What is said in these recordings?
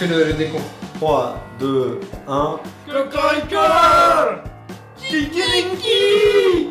fais le, le décompte. 3, 2, 1. Kikiriki.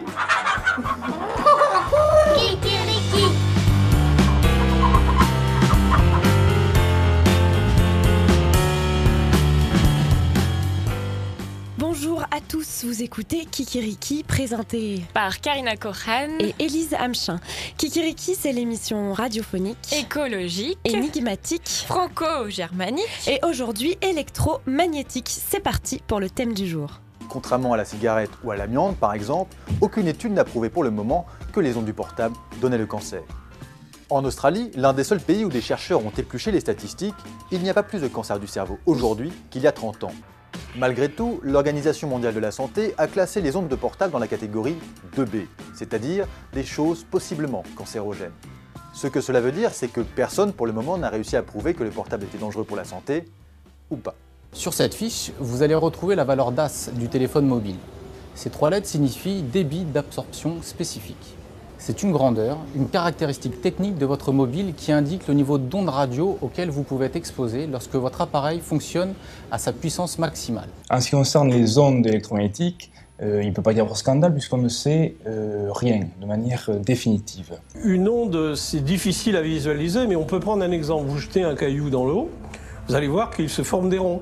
Bonjour à tous, vous écoutez Kikiriki présenté par Karina Kohan, et Élise Hamchin. Kikiriki, c'est l'émission radiophonique écologique, énigmatique franco-germanique. et aujourd'hui électromagnétique. C'est parti pour le thème du jour. Contrairement à la cigarette ou à l'amiante, par exemple, aucune étude n'a prouvé pour le moment que les ondes du portable donnaient le cancer. En Australie, l'un des seuls pays où des chercheurs ont épluché les statistiques, il n'y a pas plus de cancer du cerveau aujourd'hui qu'il y a 30 ans. Malgré tout, l'Organisation mondiale de la santé a classé les ondes de portable dans la catégorie 2B, c'est-à-dire des choses possiblement cancérogènes. Ce que cela veut dire, c'est que personne pour le moment n'a réussi à prouver que le portable était dangereux pour la santé, ou pas. Sur cette fiche, vous allez retrouver la valeur DAS du téléphone mobile. Ces trois lettres signifient débit d'absorption spécifique. C'est une grandeur, une caractéristique technique de votre mobile qui indique le niveau d'onde radio auquel vous pouvez être exposé lorsque votre appareil fonctionne à sa puissance maximale. En ce qui concerne les ondes électromagnétiques, euh, il ne peut pas y avoir scandale puisqu'on ne sait euh, rien de manière euh, définitive. Une onde, c'est difficile à visualiser, mais on peut prendre un exemple. Vous jetez un caillou dans l'eau, vous allez voir qu'il se forme des ronds.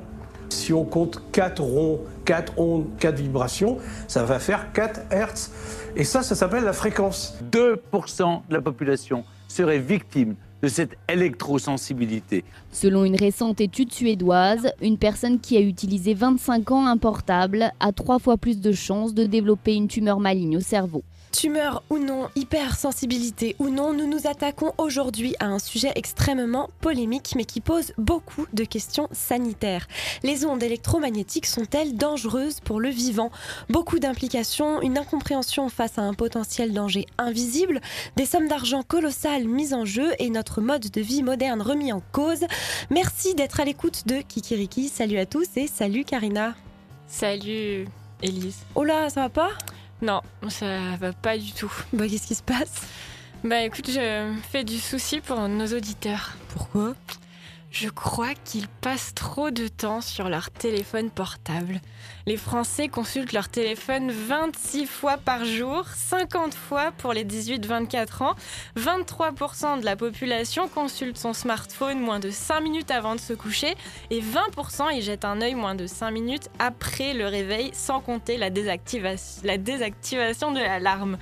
Si on compte 4 ronds, 4 ondes, 4 vibrations, ça va faire 4 Hertz. Et ça, ça s'appelle la fréquence. 2% de la population serait victime de cette électrosensibilité. Selon une récente étude suédoise, une personne qui a utilisé 25 ans un portable a trois fois plus de chances de développer une tumeur maligne au cerveau. Tumeur ou non, hypersensibilité ou non, nous nous attaquons aujourd'hui à un sujet extrêmement polémique mais qui pose beaucoup de questions sanitaires. Les ondes électromagnétiques sont-elles dangereuses pour le vivant? Beaucoup d'implications, une incompréhension face à un potentiel danger invisible, des sommes d'argent colossales mises en jeu et notre mode de vie moderne remis en cause. Merci d'être à l'écoute de Kikiriki. Salut à tous et salut Karina. Salut Elise. Oh là, ça va pas? Non, ça va pas du tout. Bah qu'est-ce qui se passe? Bah écoute, je fais du souci pour nos auditeurs. Pourquoi? Je crois qu'ils passent trop de temps sur leur téléphone portable. Les Français consultent leur téléphone 26 fois par jour, 50 fois pour les 18-24 ans. 23% de la population consulte son smartphone moins de 5 minutes avant de se coucher et 20% y jettent un œil moins de 5 minutes après le réveil, sans compter la, désactivation- la désactivation de l'alarme.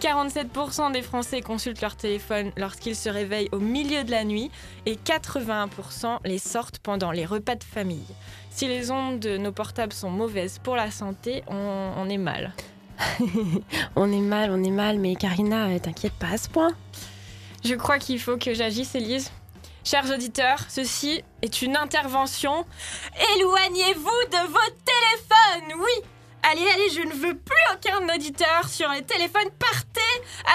47% des Français consultent leur téléphone lorsqu'ils se réveillent au milieu de la nuit et 81% les sortent pendant les repas de famille. Si les ondes de nos portables sont mauvaises pour la santé, on, on est mal. On est mal, on est mal, mais Karina, euh, t'inquiète pas à ce point. Je crois qu'il faut que j'agisse, Élise. Chers auditeurs, ceci est une intervention. Éloignez-vous de vos téléphones, oui Allez, allez, je ne veux plus aucun auditeur sur les téléphones. Partez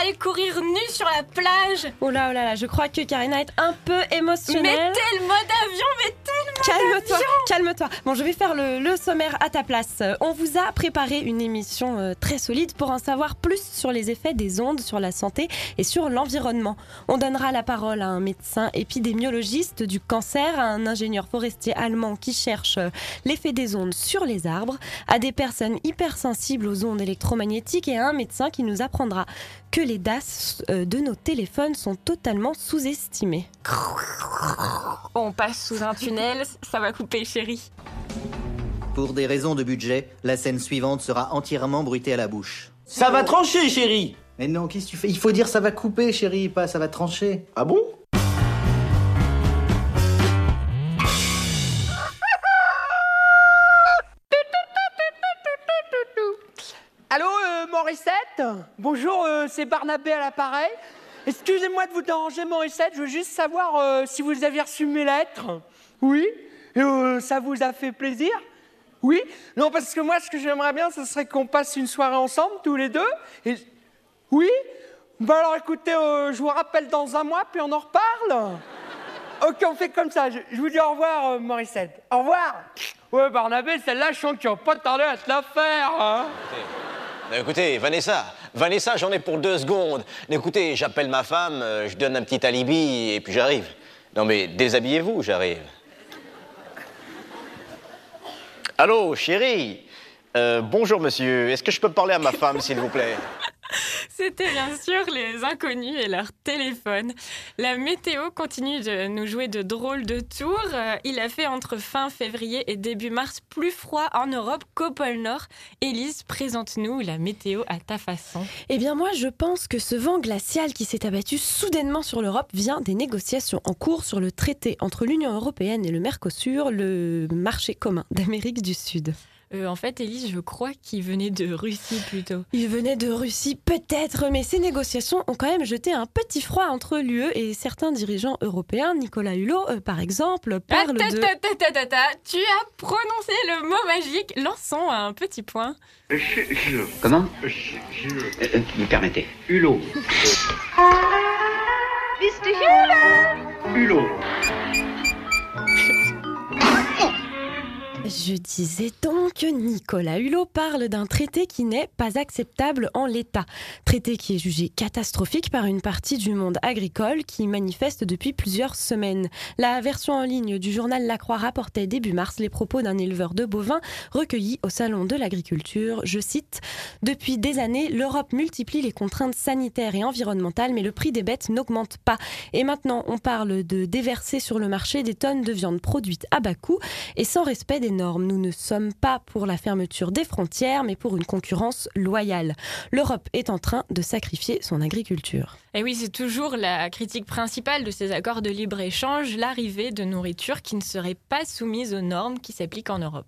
Allez courir nu sur la plage Oh là, oh là là, je crois que Karina est un peu émotionnelle. Mettez le mode avion, mettez Calme-toi, calme-toi. Bon, je vais faire le, le sommaire à ta place. On vous a préparé une émission euh, très solide pour en savoir plus sur les effets des ondes sur la santé et sur l'environnement. On donnera la parole à un médecin épidémiologiste du cancer, à un ingénieur forestier allemand qui cherche euh, l'effet des ondes sur les arbres, à des personnes hypersensibles aux ondes électromagnétiques et à un médecin qui nous apprendra que les DAS euh, de nos téléphones sont totalement sous-estimés. On passe sous un tunnel, ça va couper, chérie. Pour des raisons de budget, la scène suivante sera entièrement bruitée à la bouche. Ça va trancher, chérie Mais non, qu'est-ce que tu fais? Il faut dire ça va couper, chérie, pas ça va trancher. Ah bon? Allô, euh, Morissette? Bonjour, euh, c'est Barnabé à l'appareil. Excusez-moi de vous déranger, Morissette. Je veux juste savoir euh, si vous avez reçu mes lettres. Oui euh, Ça vous a fait plaisir? Oui Non, parce que moi, ce que j'aimerais bien, ce serait qu'on passe une soirée ensemble, tous les deux. Et... Oui Bah alors écoutez, euh, je vous rappelle dans un mois, puis on en reparle. Ok, on fait comme ça. Je, vous dis au revoir, euh, Morissette. Au revoir Ouais, Barnabé, celle-là, je sens qu'il va pas tarder à te la faire. Hein Ben, écoutez, Vanessa, Vanessa, j'en ai pour deux secondes. Écoutez, j'appelle ma femme, je donne un petit alibi et puis j'arrive. Non mais déshabillez-vous, j'arrive. Allô, chérie Euh, Bonjour, monsieur. Est-ce que je peux parler à ma femme, s'il vous plaît? C'était bien sûr les inconnus et leur téléphone. La météo continue de nous jouer de drôles de tours. Euh, Il a fait entre fin février et début mars plus froid en Europe qu'au pôle Nord. Élise, présente-nous la météo à ta façon. Eh bien moi je pense que ce vent glacial qui s'est abattu soudainement sur l'Europe vient des négociations en cours sur le traité entre l'Union européenne et le Mercosur, le marché commun d'Amérique du Sud. Euh, en fait, Élise, je crois qu'il venait de Russie plutôt. Il venait de Russie peut-être, mais ces négociations ont quand même jeté un petit froid entre l'UE et certains dirigeants européens. Nicolas Hulot, euh, par exemple, parle Ah, ta, de... ta, ta, ta, ta, ta. Tu as prononcé le mot magique. Lançons un petit point. Comment Euh, euh, Vous me permettez Hulot. Hulot. Je disais donc Nicolas Hulot parle d'un traité qui n'est pas acceptable en l'état. Traité qui est jugé catastrophique par une partie du monde agricole qui manifeste depuis plusieurs semaines. La version en ligne du journal La Croix rapportait début mars les propos d'un éleveur de bovins recueilli au Salon de l'agriculture. Je cite Depuis des années, l'Europe multiplie les contraintes sanitaires et environnementales, mais le prix des bêtes n'augmente pas. Et maintenant, on parle de déverser sur le marché des tonnes de viande produite à bas coût et sans respect des normes. Nous ne sommes pas pour la fermeture des frontières, mais pour une concurrence loyale. L'Europe est en train de sacrifier son agriculture. Et oui, c'est toujours la critique principale de ces accords de libre-échange, l'arrivée de nourriture qui ne serait pas soumise aux normes qui s'appliquent en Europe.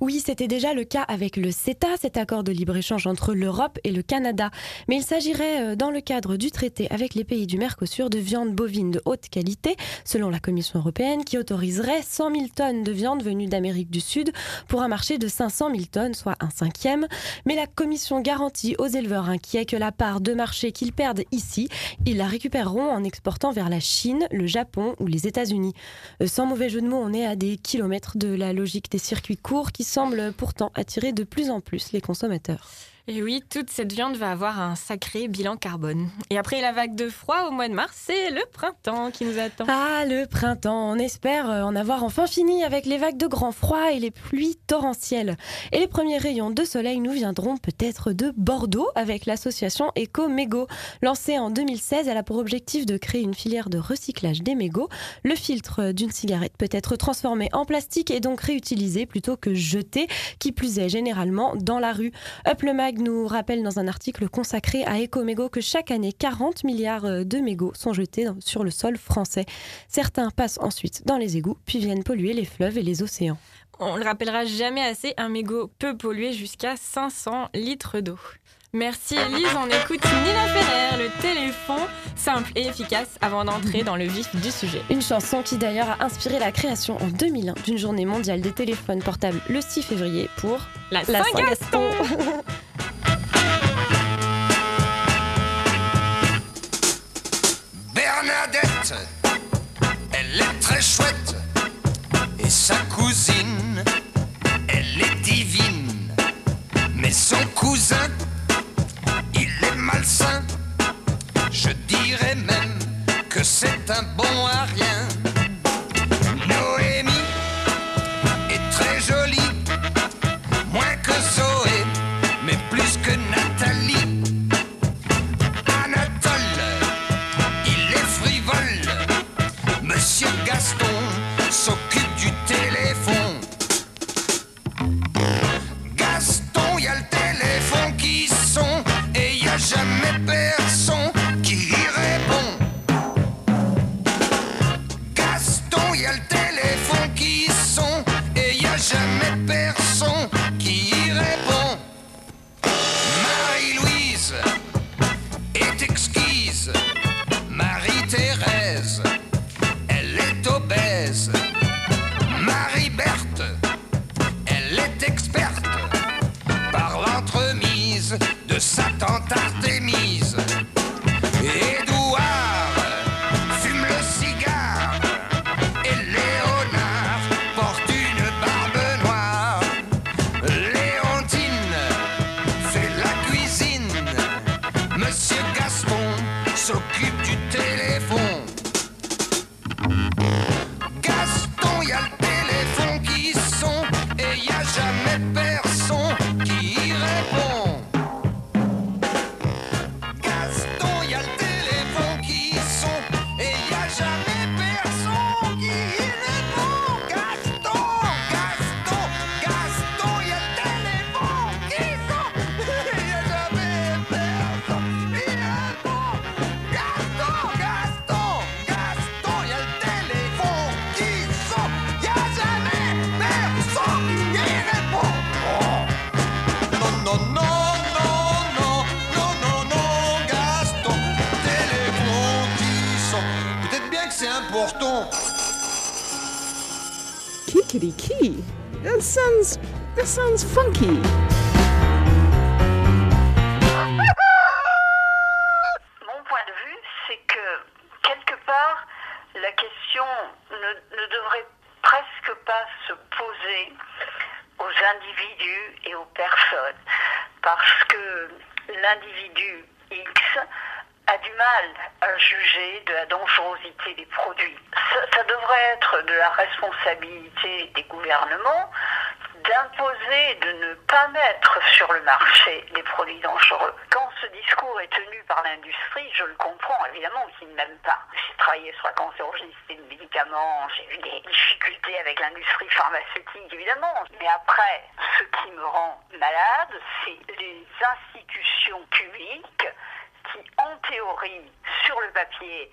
Oui, c'était déjà le cas avec le CETA, cet accord de libre-échange entre l'Europe et le Canada. Mais il s'agirait, euh, dans le cadre du traité avec les pays du Mercosur, de viande bovine de haute qualité, selon la Commission européenne, qui autoriserait 100 000 tonnes de viande venue d'Amérique du Sud pour un marché de 500 000 tonnes, soit un cinquième. Mais la Commission garantit aux éleveurs inquiets que la part de marché qu'ils perdent ici, ils la récupéreront en exportant vers la Chine, le Japon ou les États-Unis. Euh, Sans mauvais jeu de mots, on est à des kilomètres de la logique des circuits courts qui semblent pourtant attirer de plus en plus les consommateurs. Et oui, toute cette viande va avoir un sacré bilan carbone. Et après la vague de froid au mois de mars, c'est le printemps qui nous attend. Ah, le printemps, on espère euh, en avoir enfin fini avec les vagues de grand froid et les pluies torrentielles. Et les premiers rayons de soleil nous viendront peut-être de Bordeaux avec l'association Eco-Mégo. Lancée en 2016, elle a pour objectif de créer une filière de recyclage des mégots. Le filtre d'une cigarette peut être transformé en plastique et donc réutilisé plutôt que jeté, qui plus est généralement dans la rue. Up le Mag nous rappelle dans un article consacré à Ecomégo que chaque année 40 milliards euh, de mégots sont jetés sur le sol français. Certains passent ensuite dans les égouts puis viennent polluer les fleuves et les océans. On le rappellera jamais assez, un mégot peut polluer jusqu'à 500 litres d'eau. Merci Elise, on écoute Nina Ferrer, le téléphone simple et efficace avant d'entrer dans le vif du sujet. Une chanson qui d'ailleurs a inspiré la création en 2001 d'une journée mondiale des téléphones portables le 6 février pour La la Saint-Gaston. Saint-Gaston. Bernadette, très chouette. Funky. Mon point de vue, c'est que quelque part, la question ne, ne devrait presque pas se poser aux individus et aux personnes, parce que l'individu X a du mal à juger de la dangerosité des produits. Ça, devrait être de la responsabilité des gouvernements d'imposer de ne pas mettre sur le marché des produits dangereux. Quand ce discours est tenu par l'industrie, je le comprends évidemment qu'ils ne m'aiment pas. J'ai travaillé sur la cancérogénicité de médicaments, j'ai eu des difficultés avec l'industrie pharmaceutique évidemment. Mais après, ce qui me rend malade, c'est les institutions publiques qui, en théorie, sur le papier,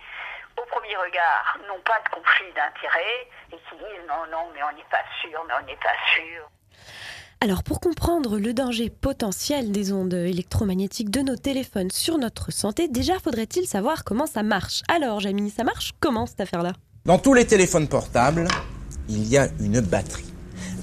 au premier regard, n'ont pas de conflit d'intérêt et qui disent non, non, mais on n'est pas sûr, mais on n'est pas sûr. Alors pour comprendre le danger potentiel des ondes électromagnétiques de nos téléphones sur notre santé, déjà faudrait-il savoir comment ça marche. Alors Jamie, ça marche comment cette affaire-là? Dans tous les téléphones portables, il y a une batterie.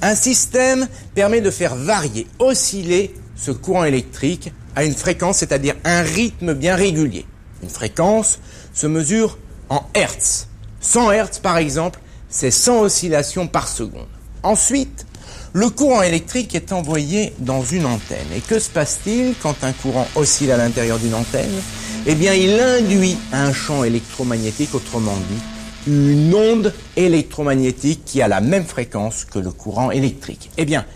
Un système permet de faire varier, osciller ce courant électrique à une fréquence, c'est-à-dire un rythme bien régulier. Une fréquence se mesure en Hertz. 100 Hertz par exemple, c'est 100 oscillations par seconde. Ensuite, le courant électrique est envoyé dans une antenne. Et que se passe-t-il quand un courant oscille à l'intérieur d'une antenne? Eh bien, il induit un champ électromagnétique, autrement dit, une onde électromagnétique qui a la même fréquence que le courant électrique. Eh bien,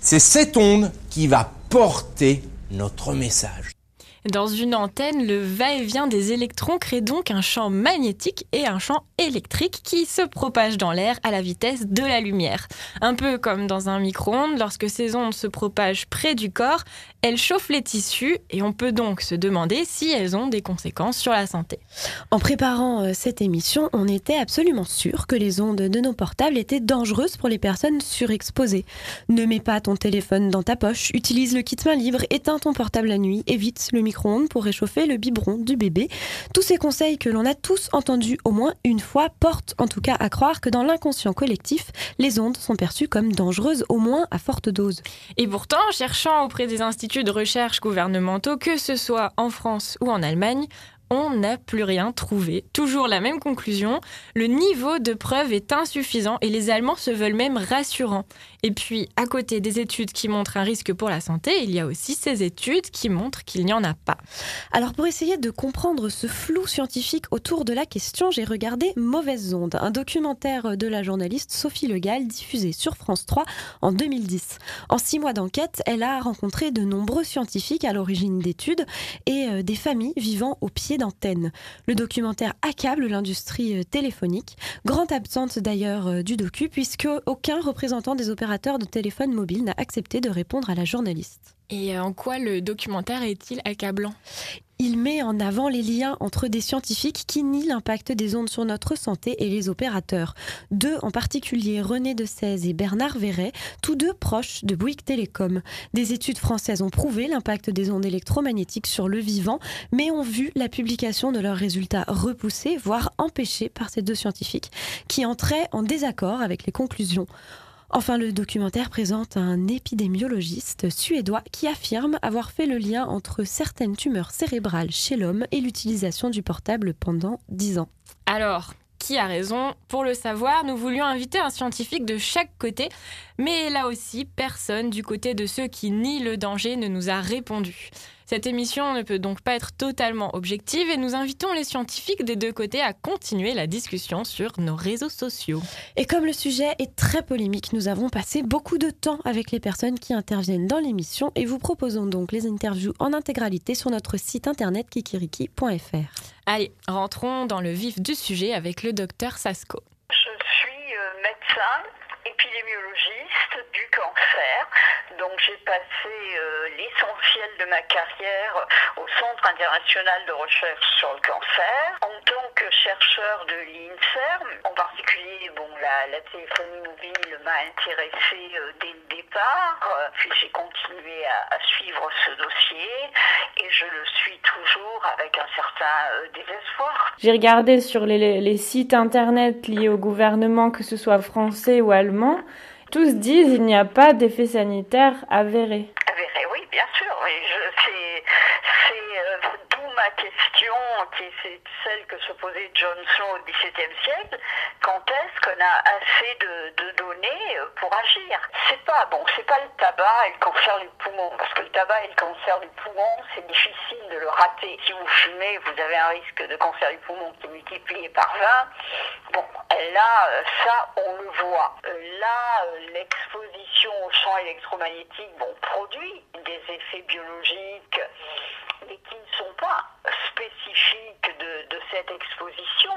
c'est cette onde qui va porter notre message. Dans une antenne, le va-et-vient des électrons crée donc un champ magnétique et un champ électrique qui se propagent dans l'air à la vitesse de la lumière. Un peu comme dans un micro-ondes, lorsque ces ondes se propagent près du corps, elles chauffent les tissus et on peut donc se demander si elles ont des conséquences sur la santé. En préparant euh, cette émission, on était absolument sûr que les ondes de nos portables étaient dangereuses pour les personnes surexposées. Ne mets pas ton téléphone dans ta poche, utilise le kit main libre, éteins ton portable la nuit, évite le micro pour réchauffer le biberon du bébé. Tous ces conseils que l'on a tous entendus au moins une fois portent en tout cas à croire que dans l'inconscient collectif, les ondes sont perçues comme dangereuses au moins à forte dose. Et pourtant, cherchant auprès des instituts de recherche gouvernementaux, que ce soit en France ou en Allemagne, on n'a plus rien trouvé. Toujours la même conclusion, le niveau de preuve est insuffisant et les Allemands se veulent même rassurants. Et puis, à côté des études qui montrent un risque pour la santé, il y a aussi ces études qui montrent qu'il n'y en a pas. Alors pour essayer de comprendre ce flou scientifique autour de la question, j'ai regardé Mauvaises ondes, un documentaire de la journaliste Sophie Legal diffusé sur France 3 en 2010. En six mois d'enquête, elle a rencontré de nombreux scientifiques à l'origine d'études et euh, des familles vivant au pied d'antenne. Le documentaire accable l'industrie euh, téléphonique, grande absente d'ailleurs euh, du docu puisque aucun représentant des opérateurs de téléphone mobile n'a accepté de répondre à la journaliste. Et en quoi le documentaire est-il accablant? Il met en avant les liens entre des scientifiques qui nient l'impact des ondes sur notre santé et les opérateurs. Deux en particulier, René de 16 et Bernard Verret, tous deux proches de Bouygues Télécom. Des études françaises ont prouvé l'impact des ondes électromagnétiques sur le vivant, mais ont vu la publication de leurs résultats repoussés, voire empêchés par ces deux scientifiques, qui entraient en désaccord avec les conclusions. Enfin, le documentaire présente un épidémiologiste suédois qui affirme avoir fait le lien entre certaines tumeurs cérébrales chez l'homme et l'utilisation du portable pendant 10 ans. Alors, qui a raison? Pour le savoir, nous voulions inviter un scientifique de chaque côté, mais là aussi, personne du côté de ceux qui nient le danger ne nous a répondu. Cette émission ne peut donc pas être totalement objective et nous invitons les scientifiques des deux côtés à continuer la discussion sur nos réseaux sociaux. Et comme le sujet est très polémique, nous avons passé beaucoup de temps avec les personnes qui interviennent dans l'émission et vous proposons donc les interviews en intégralité sur notre site internet kikiriki.fr. Allez, rentrons dans le vif du sujet avec le docteur Sasko. Je suis euh, médecin épidémiologiste du cancer. Donc j'ai passé euh, l'essentiel de ma carrière au Centre international de recherche sur le cancer. En tant que chercheur de l'INSERM, en particulier bon, la, téléphonie mobile m'a intéressée euh, dès le départ, puis j'ai continué à, suivre ce dossier et je le suis toujours avec un certain euh, désespoir. J'ai regardé sur les sites internet liés au gouvernement, que ce soit français ou allemand. Tous disent il n'y a pas d'effet sanitaire avéré. Oui, bien sûr c'est euh, d'où ma question, qui est celle que se posait John Snow au XVIIe siècle. Quand est-ce qu'on a assez de, données pour agir? C'est pas bon, c'est pas le tabac et le cancer du poumon, parce que le tabac et le cancer du poumon, c'est difficile de le rater. Si vous fumez, vous avez un risque de cancer du poumon qui est multiplié par 20. Bon, là, ça, on le voit. Là, l'exposition au champ électromagnétique, bon, produit des effets biologiques, mais qui ne sont pas spécifiques de, de cette exposition.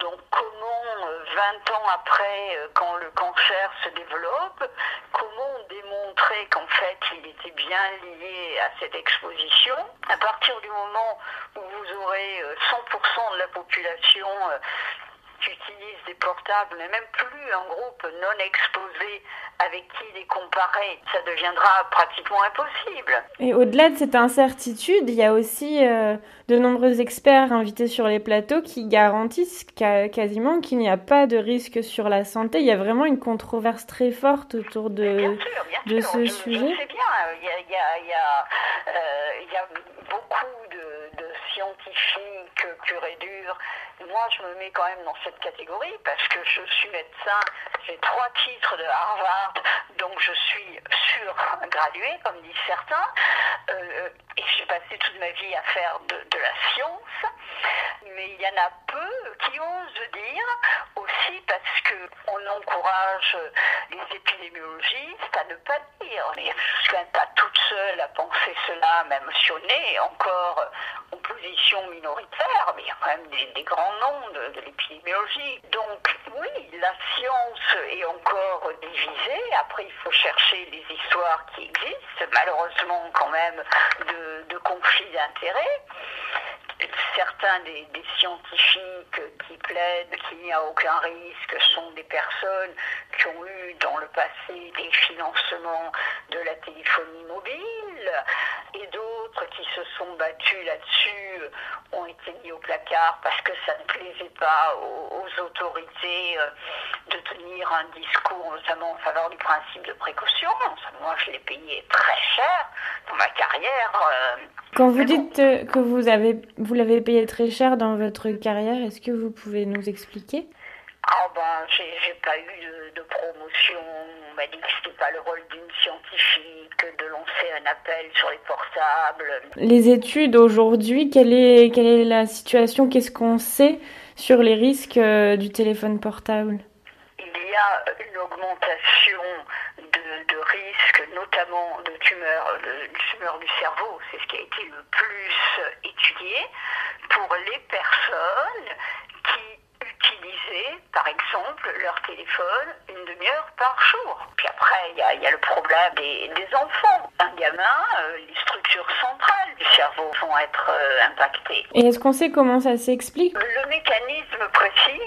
Donc, comment, euh, 20 ans après, euh, quand le cancer se développe, comment démontrer qu'en fait, il était bien lié à cette exposition? À partir du moment où vous aurez euh, 100% de la population euh, qui utilise des portables, mais même plus un groupe non exposé avec qui les comparer, ça deviendra pratiquement impossible. Et au-delà de cette incertitude, il y a aussi euh, de nombreux experts invités sur les plateaux qui garantissent qu'a- quasiment qu'il n'y a pas de risque sur la santé. Il y a vraiment une controverse très forte autour de, de ce Je sujet. sais bien, il y a, il y a- il y a, euh, il y a beaucoup de, de scientifiques purs et durs. Moi, je me mets quand même dans cette catégorie parce que je suis médecin, j'ai trois titres de Harvard, donc je suis surgraduée, comme disent certains, Euh, et j'ai passé toute ma vie à faire de, la science, mais il y en a peu qui osent dire aussi parce qu'on encourage les épidémiologistes à ne pas dire. Mais je suis quand même pas toute seule à penser cela, même si on est encore en position minoritaire, mais il y a quand même des, des grands de, l'épidémiologie. Donc oui, la science est encore divisée. Après, il faut chercher les histoires qui existent, malheureusement quand même de conflits d'intérêts certains des, des scientifiques qui plaident qu'il n'y a aucun risque sont des personnes qui ont eu dans le passé des financements de la téléphonie mobile et d'autres qui se sont battus là-dessus ont été mis au placard parce que ça ne plaisait pas aux, aux autorités euh, de tenir un discours notamment en faveur du principe de précaution. Moi, je l'ai payé très cher dans ma carrière. euh, Quand vous dites euh, que vous avez vous l'avez payé très cher dans votre carrière, est-ce que vous pouvez nous expliquer? Ah ben, j'ai pas eu de, de promotion. On m'a dit que c'était pas le rôle d'une scientifique de lancer un appel sur les portables. Les études aujourd'hui, quelle est quelle est la situation? Qu'est-ce qu'on sait sur les risques euh, du téléphone portable? Il y a une augmentation de, de risques, notamment de tumeurs, de, de tumeurs du cerveau. C'est ce qui a été le plus étudié pour les personnes qui utilisaient, par exemple, leur téléphone une demi-heure par jour. Puis après, il y a, il y a le problème des, des enfants. Un gamin, euh, les structures centrales du cerveau vont être euh, impactées. Et est-ce qu'on sait comment ça s'explique? Le mécanisme précis,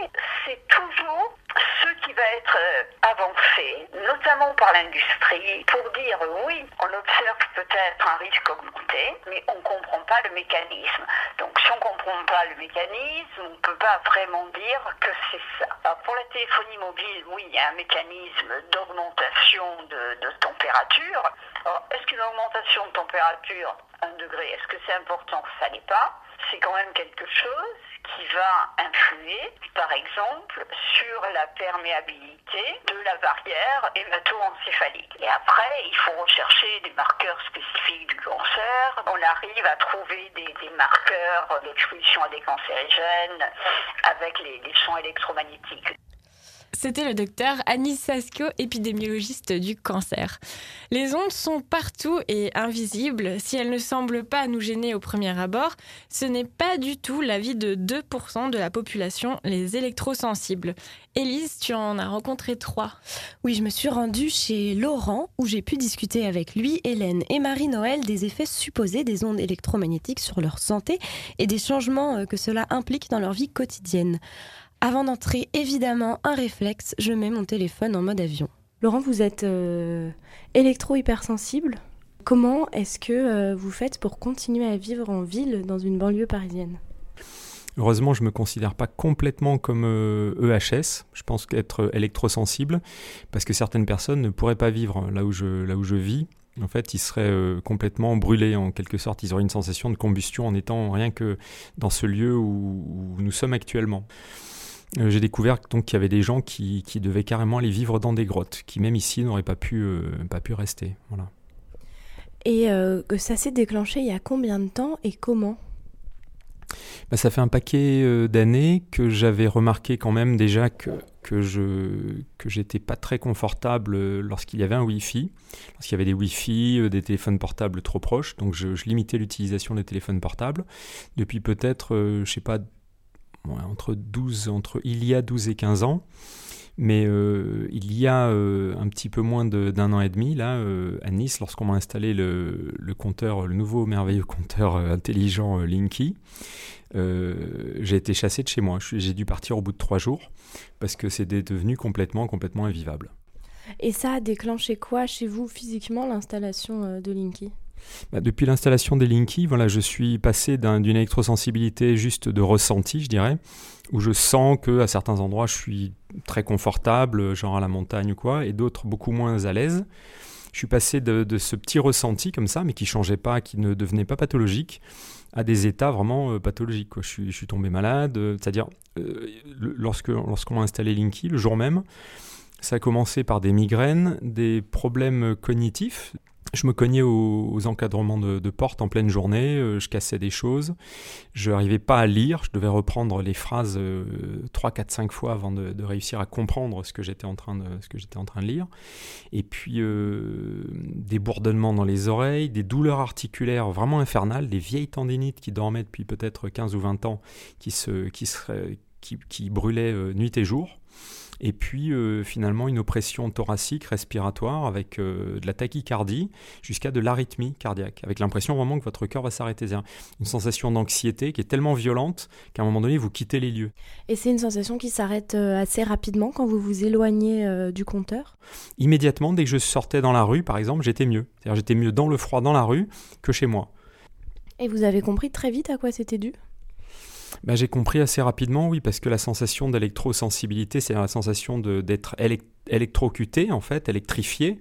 c'est toujours ce qui va être euh, avancé, notamment par l'industrie, pour dire oui, on observe peut-être un risque augmenté, mais on ne comprend pas le mécanisme. Donc si on ne comprend pas le mécanisme, on ne peut pas vraiment dire que c'est ça. Alors, pour la téléphonie mobile, oui, il y a un mécanisme d'augmentation de, température. Alors, est-ce qu'une augmentation de température, 1 degré, est-ce que c'est important? Ça n'est pas. C'est quand même quelque chose qui va influer, par exemple, sur la perméabilité de la barrière hémato-encéphalique. Et après, il faut rechercher des marqueurs spécifiques du cancer. On arrive à trouver des, marqueurs d'exposition à des cancérigènes avec les champs électromagnétiques. C'était le docteur Anis Sasco, épidémiologiste du cancer. Les ondes sont partout et invisibles. Si elles ne semblent pas nous gêner au premier abord, ce n'est pas du tout l'avis de 2% de la population, les électrosensibles. Élise, tu en as rencontré trois. Oui, je me suis rendue chez Laurent où j'ai pu discuter avec lui, Hélène et Marie-Noël des effets supposés des ondes électromagnétiques sur leur santé et des changements euh, que cela implique dans leur vie quotidienne. Avant d'entrer, évidemment, un réflexe, je mets mon téléphone en mode avion. Laurent, vous êtes euh, électro-hypersensible. Comment est-ce que euh, vous faites pour continuer à vivre en ville dans une banlieue parisienne? Heureusement, je ne me considère pas complètement comme EHS. Je pense qu'être électrosensible, parce que certaines personnes ne pourraient pas vivre là où je, là où je vis. En fait, ils seraient complètement brûlés en quelque sorte. Ils auraient une sensation de combustion en étant rien que dans ce lieu où, nous sommes actuellement. J'ai découvert donc qu'il y avait des gens qui, qui, devaient carrément aller vivre dans des grottes, qui même ici n'auraient pas pu, pas pu rester. Voilà. Et que ça s'est déclenché il y a combien de temps et comment? Bah, ça fait un paquet euh, d'années que j'avais remarqué quand même déjà que, que je que j'étais pas très confortable euh, lorsqu'il y avait un Wi-Fi, lorsqu'il y avait des Wi-Fi, euh, des téléphones portables trop proches, donc je, limitais l'utilisation des téléphones portables. Depuis peut-être, je sais pas, entre 12, entre il y a 12 et 15 ans, mais euh, il y a euh, un petit peu moins d'un an et demi, là, euh, à Nice, lorsqu'on m'a installé le, le, compteur, le nouveau merveilleux compteur intelligent Linky, j'ai été chassé de chez moi. J'ai dû partir au bout de trois jours parce que c'était devenu complètement, complètement invivable. Et ça a déclenché quoi chez vous physiquement l'installation de Linky? Bah, depuis l'installation des Linky, voilà, je suis passé d'une électrosensibilité juste de ressenti, je dirais, où je sens que à certains endroits je suis très confortable, genre à la montagne ou quoi, et d'autres beaucoup moins à l'aise. Je suis passé de, ce petit ressenti comme ça, mais qui changeait pas, qui ne devenait pas pathologique, à des états vraiment euh, pathologiques. Je, suis, tombé malade, euh, c'est-à-dire euh, lorsqu'on m'a installé Linky, le jour même, ça a commencé par des migraines, des problèmes cognitifs, je me cognais aux, encadrements de, portes en pleine journée, euh, je cassais des choses, je n'arrivais pas à lire, je devais reprendre les phrases 3, 4, 5 fois avant de, réussir à comprendre ce que j'étais en, train de, lire. Et puis euh, des bourdonnements dans les oreilles, des douleurs articulaires vraiment infernales, des vieilles tendinites qui dormaient depuis peut-être 15 ou 20 ans, qui, se, qui brûlaient euh, nuit et jour et puis euh, finalement une oppression thoracique, respiratoire, avec euh, de la tachycardie jusqu'à de l'arythmie cardiaque, avec l'impression vraiment que votre cœur va s'arrêter. Une sensation d'anxiété qui est tellement violente qu'à un moment donné, vous quittez les lieux. Et c'est une sensation qui s'arrête euh, assez rapidement quand vous vous éloignez du compteur? Immédiatement, dès que je sortais dans la rue, par exemple, j'étais mieux. C'est-à-dire j'étais mieux dans le froid, dans la rue, que chez moi. Et vous avez compris très vite à quoi c'était dû? Bah, j'ai compris assez rapidement, oui, parce que la sensation d'électrosensibilité, c'est la sensation d'être électrocuté, en fait, électrifié.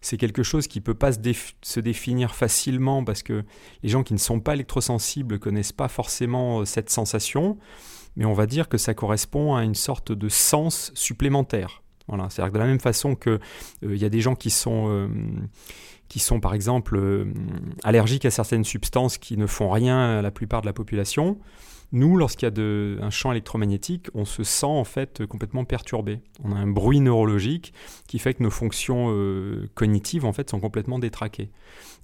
C'est quelque chose qui ne peut pas se, définir facilement parce que les gens qui ne sont pas électrosensibles ne connaissent pas forcément euh, cette sensation, mais on va dire que ça correspond à une sorte de sens supplémentaire. Voilà, c'est-à-dire que de la même façon qu'il euh, y a des gens qui sont, euh, qui sont par exemple allergiques à certaines substances qui ne font rien à la plupart de la population, nous, lorsqu'il y a un champ électromagnétique, on se sent en fait complètement perturbé. On a un bruit neurologique qui fait que nos fonctions euh, cognitives en fait sont complètement détraquées.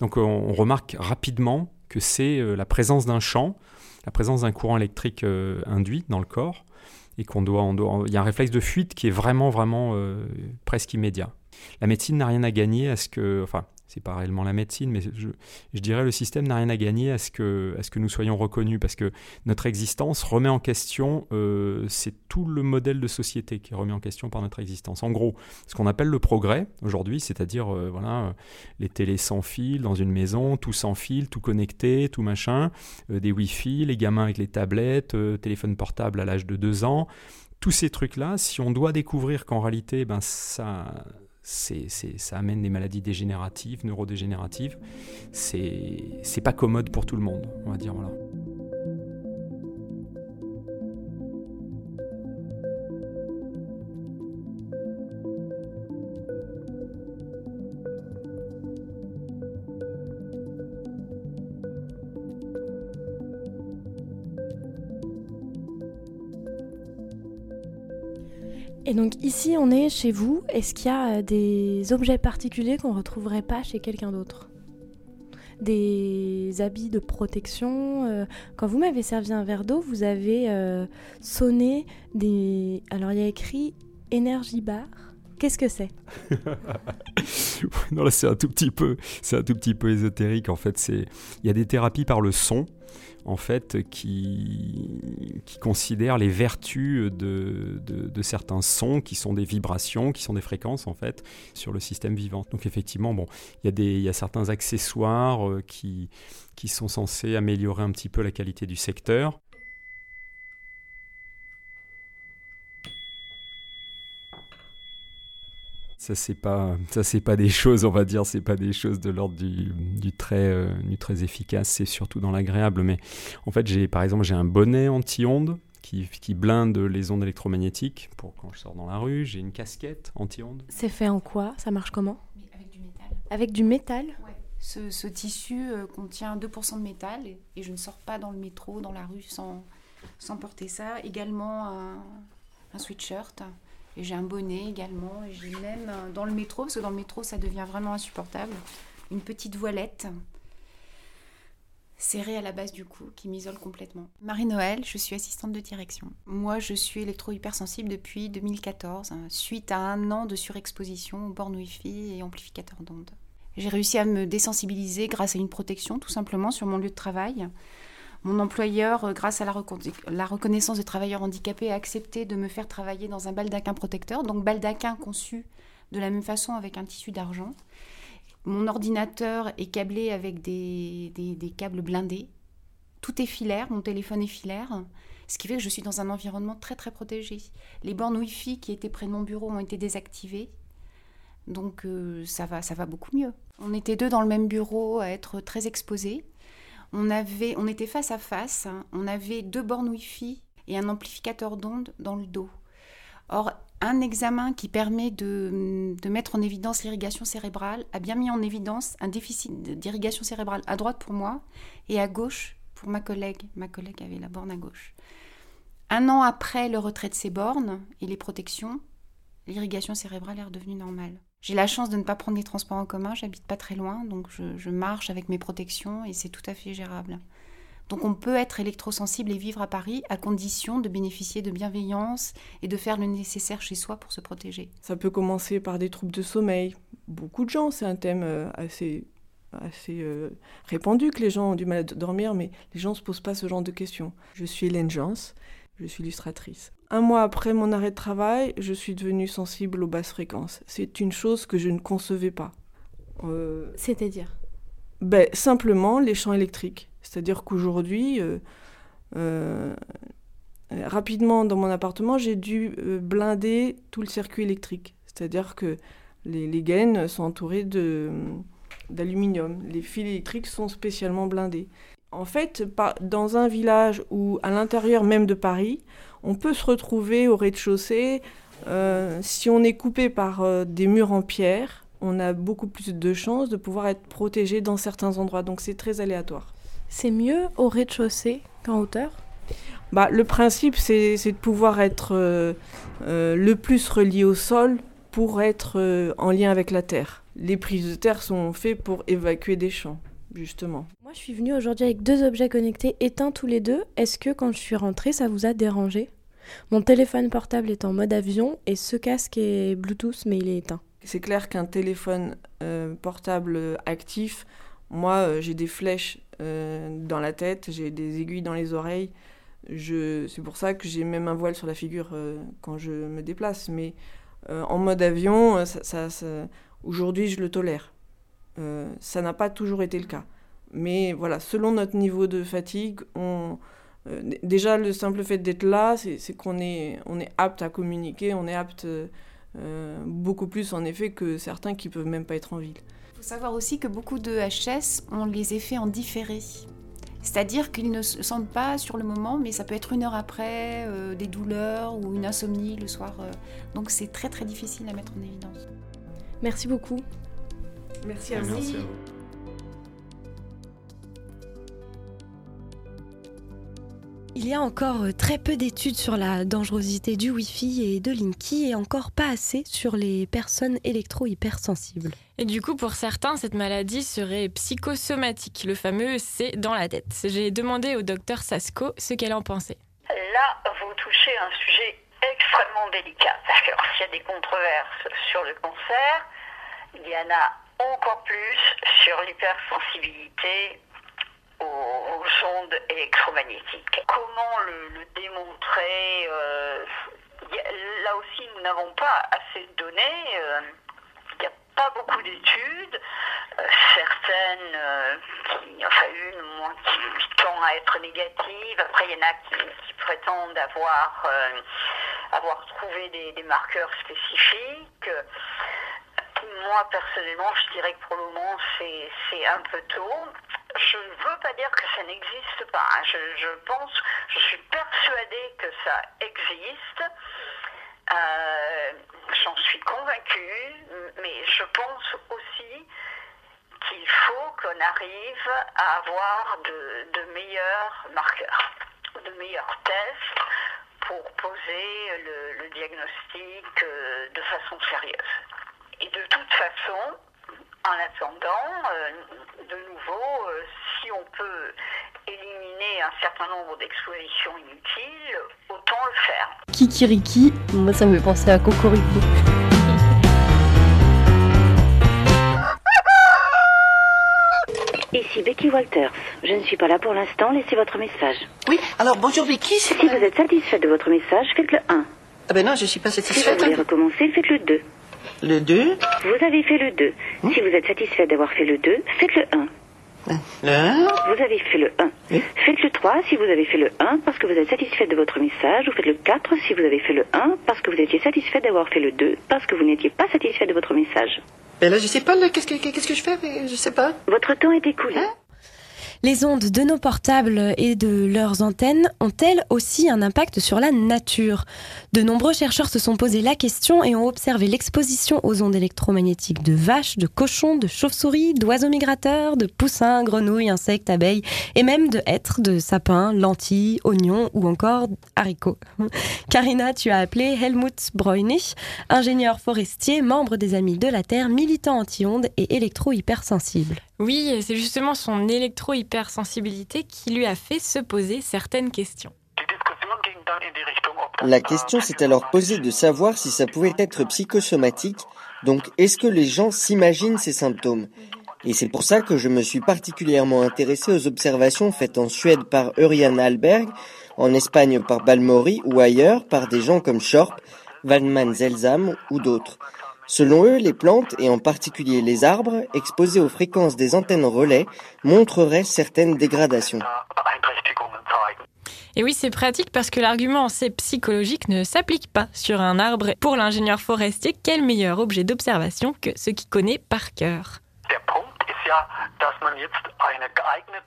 Donc on, remarque rapidement que c'est euh, la présence d'un champ, la présence d'un courant électrique euh, induit dans le corps, et qu'on doit, il y a un réflexe de fuite qui est vraiment vraiment presque immédiat. La médecine n'a rien à gagner à ce que, c'est pas réellement la médecine, mais je, je dirais le système n'a rien à gagner à ce, que, à ce que nous soyons reconnus, parce que notre existence remet en question, euh, c'est tout le modèle de société qui est remis en question par notre existence. En gros, ce qu'on appelle le progrès aujourd'hui, c'est-à-dire euh, voilà, les télés sans fil dans une maison, tout sans fil, tout connecté, tout machin, euh, des Wi-Fi, les gamins avec les tablettes, téléphone portable à l'âge de 2 ans, tous ces trucs-là, si on doit découvrir qu'en réalité, ben, ça c'est, ça amène des maladies dégénératives, neurodégénératives. C'est, c'est pas commode pour tout le monde, on va dire voilà. Et donc ici, on est chez vous. Est-ce qu'il y a euh, des objets particuliers qu'on ne retrouverait pas chez quelqu'un d'autre? Des habits de protection euh, Quand vous m'avez servi un verre d'eau, vous avez euh, sonné des... Alors il y a écrit Energy Bar. Qu'est-ce que c'est? Non là c'est un tout petit peu, c'est un tout petit peu ésotérique en fait. C'est, il y a des thérapies par le son en fait, qui, qui considèrent les vertus de, de, certains sons qui sont des vibrations, qui sont des fréquences, en fait, sur le système vivant. Donc effectivement, bon, il y, a y a certains accessoires euh, qui, qui sont censés améliorer un petit peu la qualité du secteur. Ça c'est pas, ça c'est pas des choses, on va dire, c'est pas des choses de l'ordre du, du très, euh, du très efficace. C'est surtout dans l'agréable. Mais en fait, j'ai, par exemple, j'ai un bonnet anti-ondes qui, qui blinde les ondes électromagnétiques pour quand je sors dans la rue. J'ai une casquette anti-ondes. C'est fait en quoi? Ça marche comment? Avec du métal. Avec du métal? Ce, ce tissu euh, contient 2% de métal et, et je ne sors pas dans le métro, dans la rue sans, sans porter ça. Également un, un sweatshirt j'ai un bonnet également. Et j'ai même euh, dans le métro, parce que dans le métro ça devient vraiment insupportable, une petite voilette serrée à la base du cou qui m'isole complètement. Marie-Noël, je suis assistante de direction. Moi, je suis électro-hypersensible depuis 2014, hein, suite à un an de surexposition aux bornes Wi-Fi et amplificateurs d'ondes. J'ai réussi à me désensibiliser grâce à une protection, tout simplement, sur mon lieu de travail. Mon employeur, euh, grâce à la, recon- la reconnaissance de travailleurs handicapés, a accepté de me faire travailler dans un baldaquin protecteur, donc baldaquin conçu de la même façon avec un tissu d'argent. Mon ordinateur est câblé avec des, des- des câbles blindés. Tout est filaire, mon téléphone est filaire, ce qui fait que je suis dans un environnement très très protégé. Les bornes Wi-Fi qui étaient près de mon bureau ont été désactivées, donc euh, ça, va, ça va beaucoup mieux. On était deux dans le même bureau à être très exposés. On, avait, on était face à face, hein. on avait deux bornes Wi-Fi et un amplificateur d'ondes dans le dos. Or, un examen qui permet de, de mettre en évidence l'irrigation cérébrale a bien mis en évidence un déficit d'irrigation cérébrale à droite pour moi et à gauche pour ma collègue. Ma collègue avait la borne à gauche. Un an après le retrait de ces bornes et les protections, l'irrigation cérébrale est redevenue normale. J'ai la chance de ne pas prendre les transports en commun, j'habite pas très loin, donc je, marche avec mes protections et c'est tout à fait gérable. Donc on peut être électrosensible et vivre à Paris à condition de bénéficier de bienveillance et de faire le nécessaire chez soi pour se protéger. Ça peut commencer par des troubles de sommeil. Beaucoup de gens, c'est un thème euh, assez, assez euh, répandu que les gens ont du mal à dormir, mais les gens ne se posent pas ce genre de questions. Je suis Hélène Jans, je suis illustratrice. Un mois après mon arrêt de travail, je suis devenue sensible aux basses fréquences. C'est une chose que je ne concevais pas. Euh, C'est-à-dire? ben, Simplement les champs électriques. C'est-à-dire qu'aujourd'hui, euh, euh, rapidement dans mon appartement, j'ai dû blinder tout le circuit électrique. C'est-à-dire que les, les gaines sont entourées d'aluminium. Les fils électriques sont spécialement blindés. En fait, dans un village ou à l'intérieur même de Paris, on peut se retrouver au rez-de-chaussée. euh, si on est coupé par euh, des murs en pierre, on a beaucoup plus de chances de pouvoir être protégé dans certains endroits. Donc c'est très aléatoire. C'est mieux au rez-de-chaussée qu'en hauteur? Bah, le principe, c'est c'est de pouvoir être euh, le plus relié au sol pour être en lien avec la terre. Les prises de terre sont faites pour évacuer des champs, justement. Moi, je suis venue aujourd'hui avec deux objets connectés éteints tous les deux. Est-ce que quand je suis rentrée, ça vous a dérangé? Mon téléphone portable est en mode avion et ce casque est Bluetooth, mais il est éteint. C'est clair qu'un téléphone euh, portable actif, moi euh, j'ai des flèches euh, dans la tête, j'ai des aiguilles dans les oreilles. Je... C'est pour ça que j'ai même un voile sur la figure euh, quand je me déplace. Mais en mode avion, ça, ça- ça- aujourd'hui je le tolère. Euh, ça n'a pas toujours été le cas. Mais voilà, selon notre niveau de fatigue, on... euh, déjà le simple fait d'être là, c'est qu'on est, on est apte à communiquer, on est apte euh, euh, beaucoup plus en effet que certains qui peuvent même pas être en ville. Il faut savoir aussi que beaucoup de HS ont les effets en différé. C'est-à-dire qu'ils ne se sentent pas sur le moment, mais ça peut être une heure après, euh, des douleurs ou une insomnie le soir. euh. donc c'est très très difficile à mettre en évidence. Merci beaucoup. Merci à vous. Merci. Il y a encore euh, très peu d'études sur la dangerosité du Wi-Fi et de Linky et encore pas assez sur les personnes électro-hypersensibles. Et du coup, pour certains, cette maladie serait psychosomatique, le fameux c'est dans la tête. J'ai demandé au docteur Sasko ce qu'elle en pensait. Là, vous touchez un sujet extrêmement délicat. Parce que alors, s'il y a des controverses sur le cancer, il y en a encore plus sur l'hypersensibilité aux, aux ondes électromagnétiques. Comment le, démontrer euh, Là aussi, nous n'avons pas assez de données. euh, il n'y a pas beaucoup d'études. Euh, certaines, euh, qui, enfin une moins qui, tend à être négative. Après, il y en a qui, prétendent avoir, euh, trouvé des marqueurs spécifiques. Moi, personnellement, je dirais que pour le moment, c'est un peu tôt. Je ne veux pas dire que ça n'existe pas. hein. Je, pense, je suis persuadée que ça existe. Euh, J'en suis convaincue, mais je pense aussi qu'il faut qu'on arrive à avoir de, de meilleurs marqueurs, de meilleurs tests pour poser le, le diagnostic euh, de façon sérieuse. Et de toute façon, en attendant, euh, de nouveau, euh, si on peut éliminer un certain nombre d'expositions inutiles, autant le faire. Kikiriki, moi ça me fait penser à Cocorico. Ici Becky Walters. Je ne suis pas là pour l'instant, laissez votre message. Oui, alors bonjour Vicky, c'est Si vous êtes satisfait de votre message, faites le 1. Ah ben non, je suis pas Si vous satisfaite. voulez recommencer, faites le 2. Le 2 Vous avez fait le 2. Si vous êtes satisfait d'avoir fait le 2, faites le 1. Le 1 Vous avez fait le 1. Faites le 3 si vous avez fait le 1 parce que vous êtes satisfait de votre message. Ou faites le 4 si vous avez fait le 1 parce que vous étiez satisfait d'avoir fait le 2 parce que vous n'étiez pas satisfait de votre message. Ben là, je sais pas, qu'est-ce que, qu'est-ce que je fais? Mais Je sais pas. Votre temps est écoulé. Les ondes de nos portables et de leurs antennes ont-elles aussi un impact sur la nature? De nombreux chercheurs se sont posé la question et ont observé l'exposition aux ondes électromagnétiques de vaches, de cochons, de chauves-souris, d'oiseaux migrateurs, de poussins, grenouilles, insectes, abeilles et même de hêtres, de sapins, lentilles, oignons ou encore haricots. Karina, tu as appelé Helmut Bräunig, ingénieur forestier, membre des Amis de la Terre, militant anti-ondes et électro-hypersensible. Oui, c'est justement son électro-hypersensibilité qui lui a fait se poser certaines questions. La question s'est alors posée de savoir si ça pouvait être psychosomatique, donc est-ce que les gens s'imaginent ces symptômes? Et c'est pour ça que je me suis particulièrement intéressé aux observations faites en Suède par Urian Alberg, en Espagne par Balmori ou ailleurs par des gens comme Schorp, Waldman Zelsam ou d'autres. Selon eux, les plantes, et en particulier les arbres, exposés aux fréquences des antennes relais, montreraient certaines dégradations. Et oui, c'est pratique parce que l'argument c'est psychologique ne s'applique pas sur un arbre. Pour l'ingénieur forestier, quel meilleur objet d'observation que ce qu'il connaît par cœur?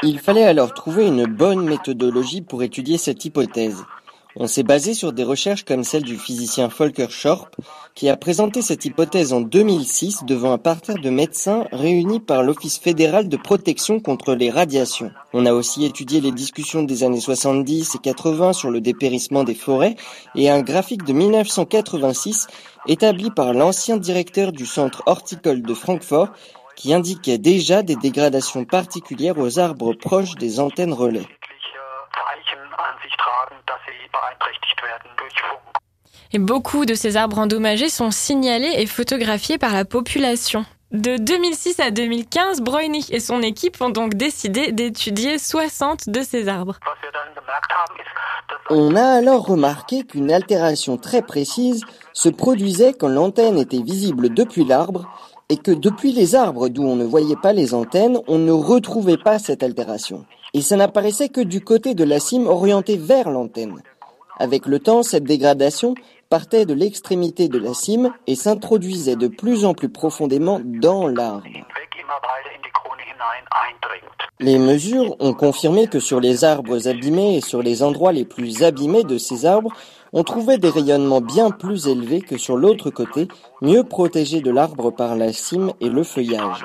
Il fallait alors trouver une bonne méthodologie pour étudier cette hypothèse. On s'est basé sur des recherches comme celle du physicien Volker Schorp, qui a présenté cette hypothèse en 2006 devant un parterre de médecins réunis par l'Office fédéral de protection contre les radiations. On a aussi étudié les discussions des années 70 et 80 sur le dépérissement des forêts et un graphique de 1986 établi par l'ancien directeur du centre horticole de Francfort qui indiquait déjà des dégradations particulières aux arbres proches des antennes relais. Et beaucoup de ces arbres endommagés sont signalés et photographiés par la population. De 2006 à 2015, Bräunig et son équipe ont donc décidé d'étudier 60 de ces arbres. On a alors remarqué qu'une altération très précise se produisait quand l'antenne était visible depuis l'arbre et que depuis les arbres d'où on ne voyait pas les antennes, on ne retrouvait pas cette altération. Et ça n'apparaissait que du côté de la cime orientée vers l'antenne. Avec le temps, cette dégradation partait de l'extrémité de la cime et s'introduisait de plus en plus profondément dans l'arbre. Les mesures ont confirmé que sur les arbres abîmés et sur les endroits les plus abîmés de ces arbres, on trouvait des rayonnements bien plus élevés que sur l'autre côté, mieux protégés de l'arbre par la cime et le feuillage.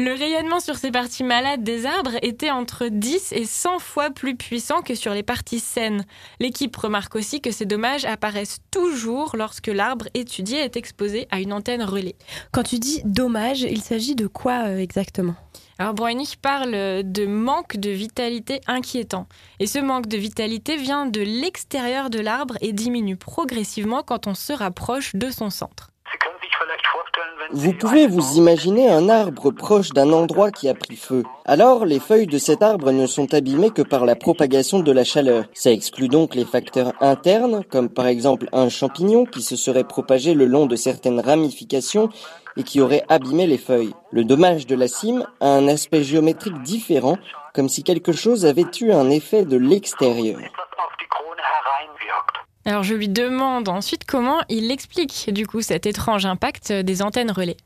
Le rayonnement sur ces parties malades des arbres était entre 10 et 100 fois plus puissant que sur les parties saines. L'équipe remarque aussi que ces dommages apparaissent toujours lorsque l'arbre étudié est exposé à une antenne relais. Quand tu dis dommage, il s'agit de quoi euh, exactement? Alors Bräunig parle de manque de vitalité inquiétant. Et ce manque de vitalité vient de l'extérieur de l'arbre et diminue progressivement quand on se rapproche de son centre. Vous pouvez vous imaginer un arbre proche d'un endroit qui a pris feu. Alors, les feuilles de cet arbre ne sont abîmées que par la propagation de la chaleur. Ça exclut donc les facteurs internes, comme par exemple un champignon qui se serait propagé le long de certaines ramifications et qui aurait abîmé les feuilles. Le dommage de la cime a un aspect géométrique différent, comme si quelque chose avait eu un effet de l'extérieur. Alors je lui demande ensuite comment il explique du coup cet étrange impact des antennes relais.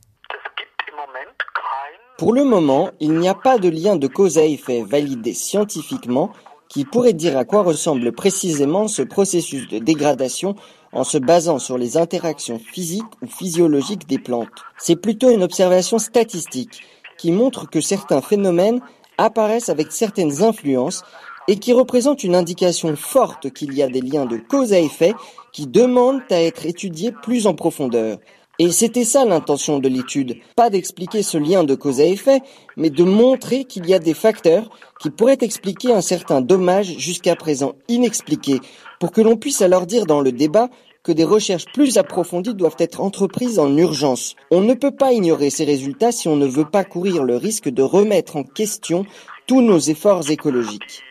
Pour le moment, il n'y a pas de lien de cause à effet validé scientifiquement qui pourrait dire à quoi ressemble précisément ce processus de dégradation en se basant sur les interactions physiques ou physiologiques des plantes. C'est plutôt une observation statistique qui montre que certains phénomènes apparaissent avec certaines influences et qui représentent une indication forte qu'il y a des liens de cause à effet qui demandent à être étudiés plus en profondeur. Et c'était ça l'intention de l'étude, pas d'expliquer ce lien de cause à effet, mais de montrer qu'il y a des facteurs qui pourraient expliquer un certain dommage jusqu'à présent inexpliqué, pour que l'on puisse alors dire dans le débat que des recherches plus approfondies doivent être entreprises en urgence. On ne peut pas ignorer ces résultats si on ne veut pas courir le risque de remettre en question tous nos efforts écologiques.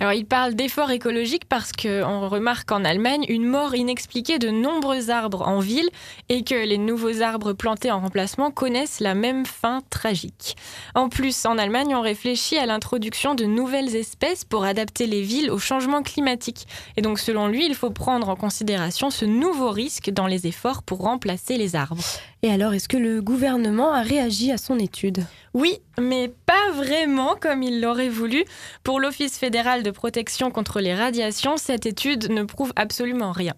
Alors il parle d'efforts écologiques parce qu'on remarque en Allemagne une mort inexpliquée de nombreux arbres en ville et que les nouveaux arbres plantés en remplacement connaissent la même fin tragique. En plus, en Allemagne, on réfléchit à l'introduction de nouvelles espèces pour adapter les villes au changement climatique. Et donc selon lui, il faut prendre en considération ce nouveau risque dans les efforts pour remplacer les arbres. Et alors, est-ce que le gouvernement a réagi à son étude? Oui, mais pas vraiment comme il l'aurait voulu. Pour l'Office fédéral de protection contre les radiations, cette étude ne prouve absolument rien.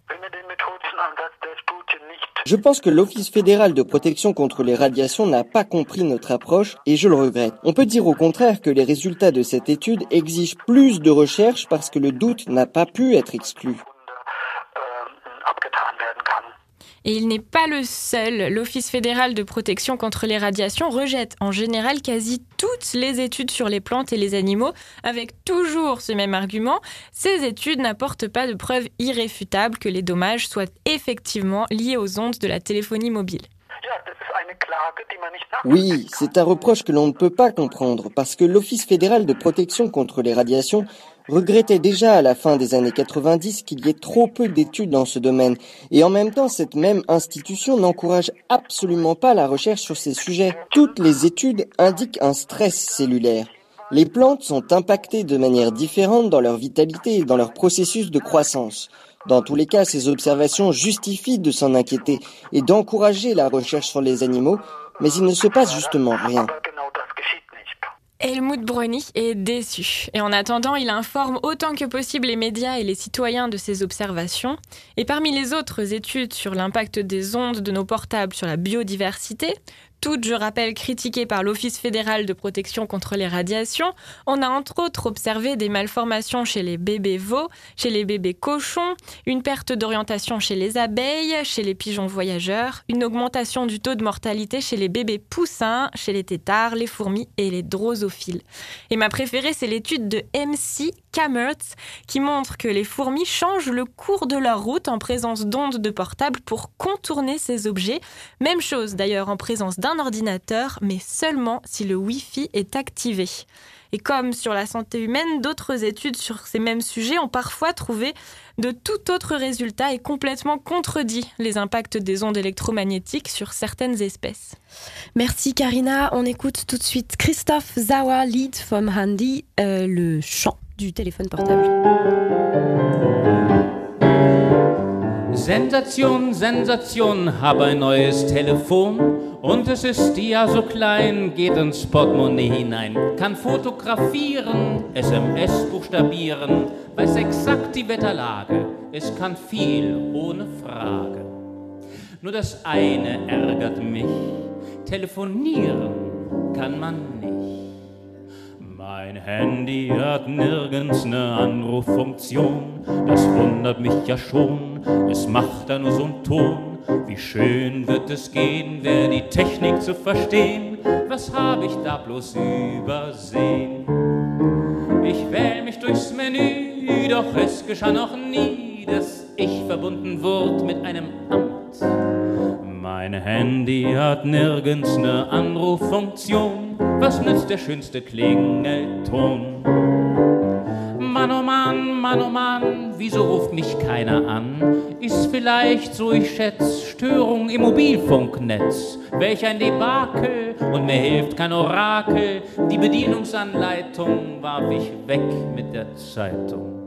Je pense que l'Office fédéral de protection contre les radiations n'a pas compris notre approche et je le regrette. On peut dire au contraire que les résultats de cette étude exigent plus de recherche parce que le doute n'a pas pu être exclu. Et il n'est pas le seul. L'Office fédéral de protection contre les radiations rejette en général quasi toutes les études sur les plantes et les animaux, avec toujours ce même argument. Ces études n'apportent pas de preuves irréfutables que les dommages soient effectivement liés aux ondes de la téléphonie mobile. Oui, c'est un reproche que l'on ne peut pas comprendre parce que l'Office fédéral de protection contre les radiations regrettait déjà à la fin des années 90 qu'il y ait trop peu d'études dans ce domaine et en même temps cette même institution n'encourage absolument pas la recherche sur ces sujets. Toutes les études indiquent un stress cellulaire. Les plantes sont impactées de manière différente dans leur vitalité et dans leur processus de croissance. Dans tous les cas, ces observations justifient de s'en inquiéter et d'encourager la recherche sur les animaux, mais il ne se passe justement rien. Helmut Brony est déçu. Et en attendant, il informe autant que possible les médias et les citoyens de ses observations. Et parmi les autres études sur l'impact des ondes de nos portables sur la biodiversité, toutes, je rappelle, critiquées par l'Office fédéral de protection contre les radiations, on a entre autres observé des malformations chez les bébés veaux, chez les bébés cochons, une perte d'orientation chez les abeilles, chez les pigeons voyageurs, une augmentation du taux de mortalité chez les bébés poussins, chez les têtards, les fourmis et les drosophiles. Et ma préférée, c'est l'étude de MC Kammertz qui montre que les fourmis changent le cours de leur route en présence d'ondes de portable pour contourner ces objets. Même chose d'ailleurs en présence d'un ordinateur, mais seulement si le Wi-Fi est activé. Et comme sur la santé humaine, d'autres études sur ces mêmes sujets ont parfois trouvé de tout autres résultats et complètement contredit les impacts des ondes électromagnétiques sur certaines espèces. Merci Karina. On écoute tout de suite Christophe Zawa, lead from Handy, euh, le chant du téléphone portable. Sensation, Sensation, habe ein neues Telefon und es ist ja so klein, geht ins Portemonnaie hinein, kann fotografieren, SMS buchstabieren, weiß exakt die Wetterlage, es kann viel ohne Frage. Nur das eine ärgert mich, telefonieren kann man nicht. Mein Handy hat nirgends ne Anruffunktion, das wundert mich ja schon, es macht da nur so'n Ton. Wie schön wird es gehen, wer die Technik zu verstehen, was hab ich da bloß übersehen? Ich wähl mich durchs Menü, doch es geschah noch nie, dass ich verbunden wurde mit einem Amt. Mein Handy hat nirgends ne Anruffunktion, was nützt der schönste Klingelton? Mann, oh Mann, Mann, oh Mann, wieso ruft mich keiner an? Ist vielleicht, so ich schätz, Störung im Mobilfunknetz. Welch ein Debakel und mir hilft kein Orakel. Die Bedienungsanleitung warf ich weg mit der Zeitung.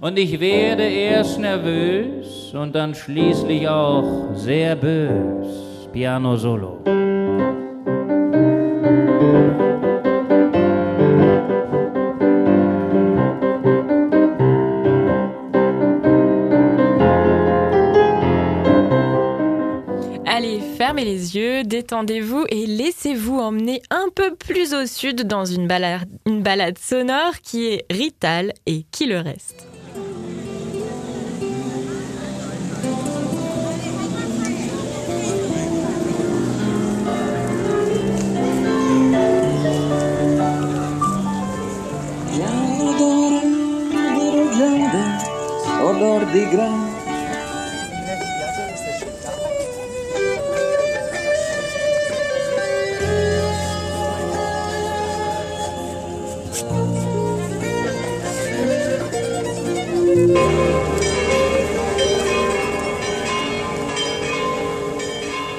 Und ich werde erst nervös und dann schließlich auch sehr. Piano Solo. Allez, fermez les yeux, détendez-vous et laissez-vous emmener un peu plus au sud dans une balade, une balade sonore qui est Rital et qui le reste. Odor di gran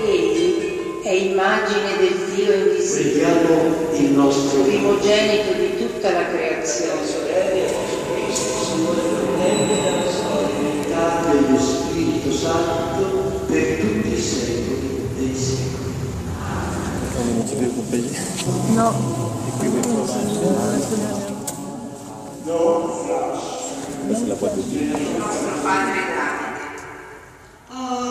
Egli è immagine del Dio invisibile, il nostro primogenito di tutta la creazione. Dello Spirito Santo per tutti i secoli dei secoli. Non ti devo payer. No. C'est la de Dieu. Nostro Padre Davide. Ah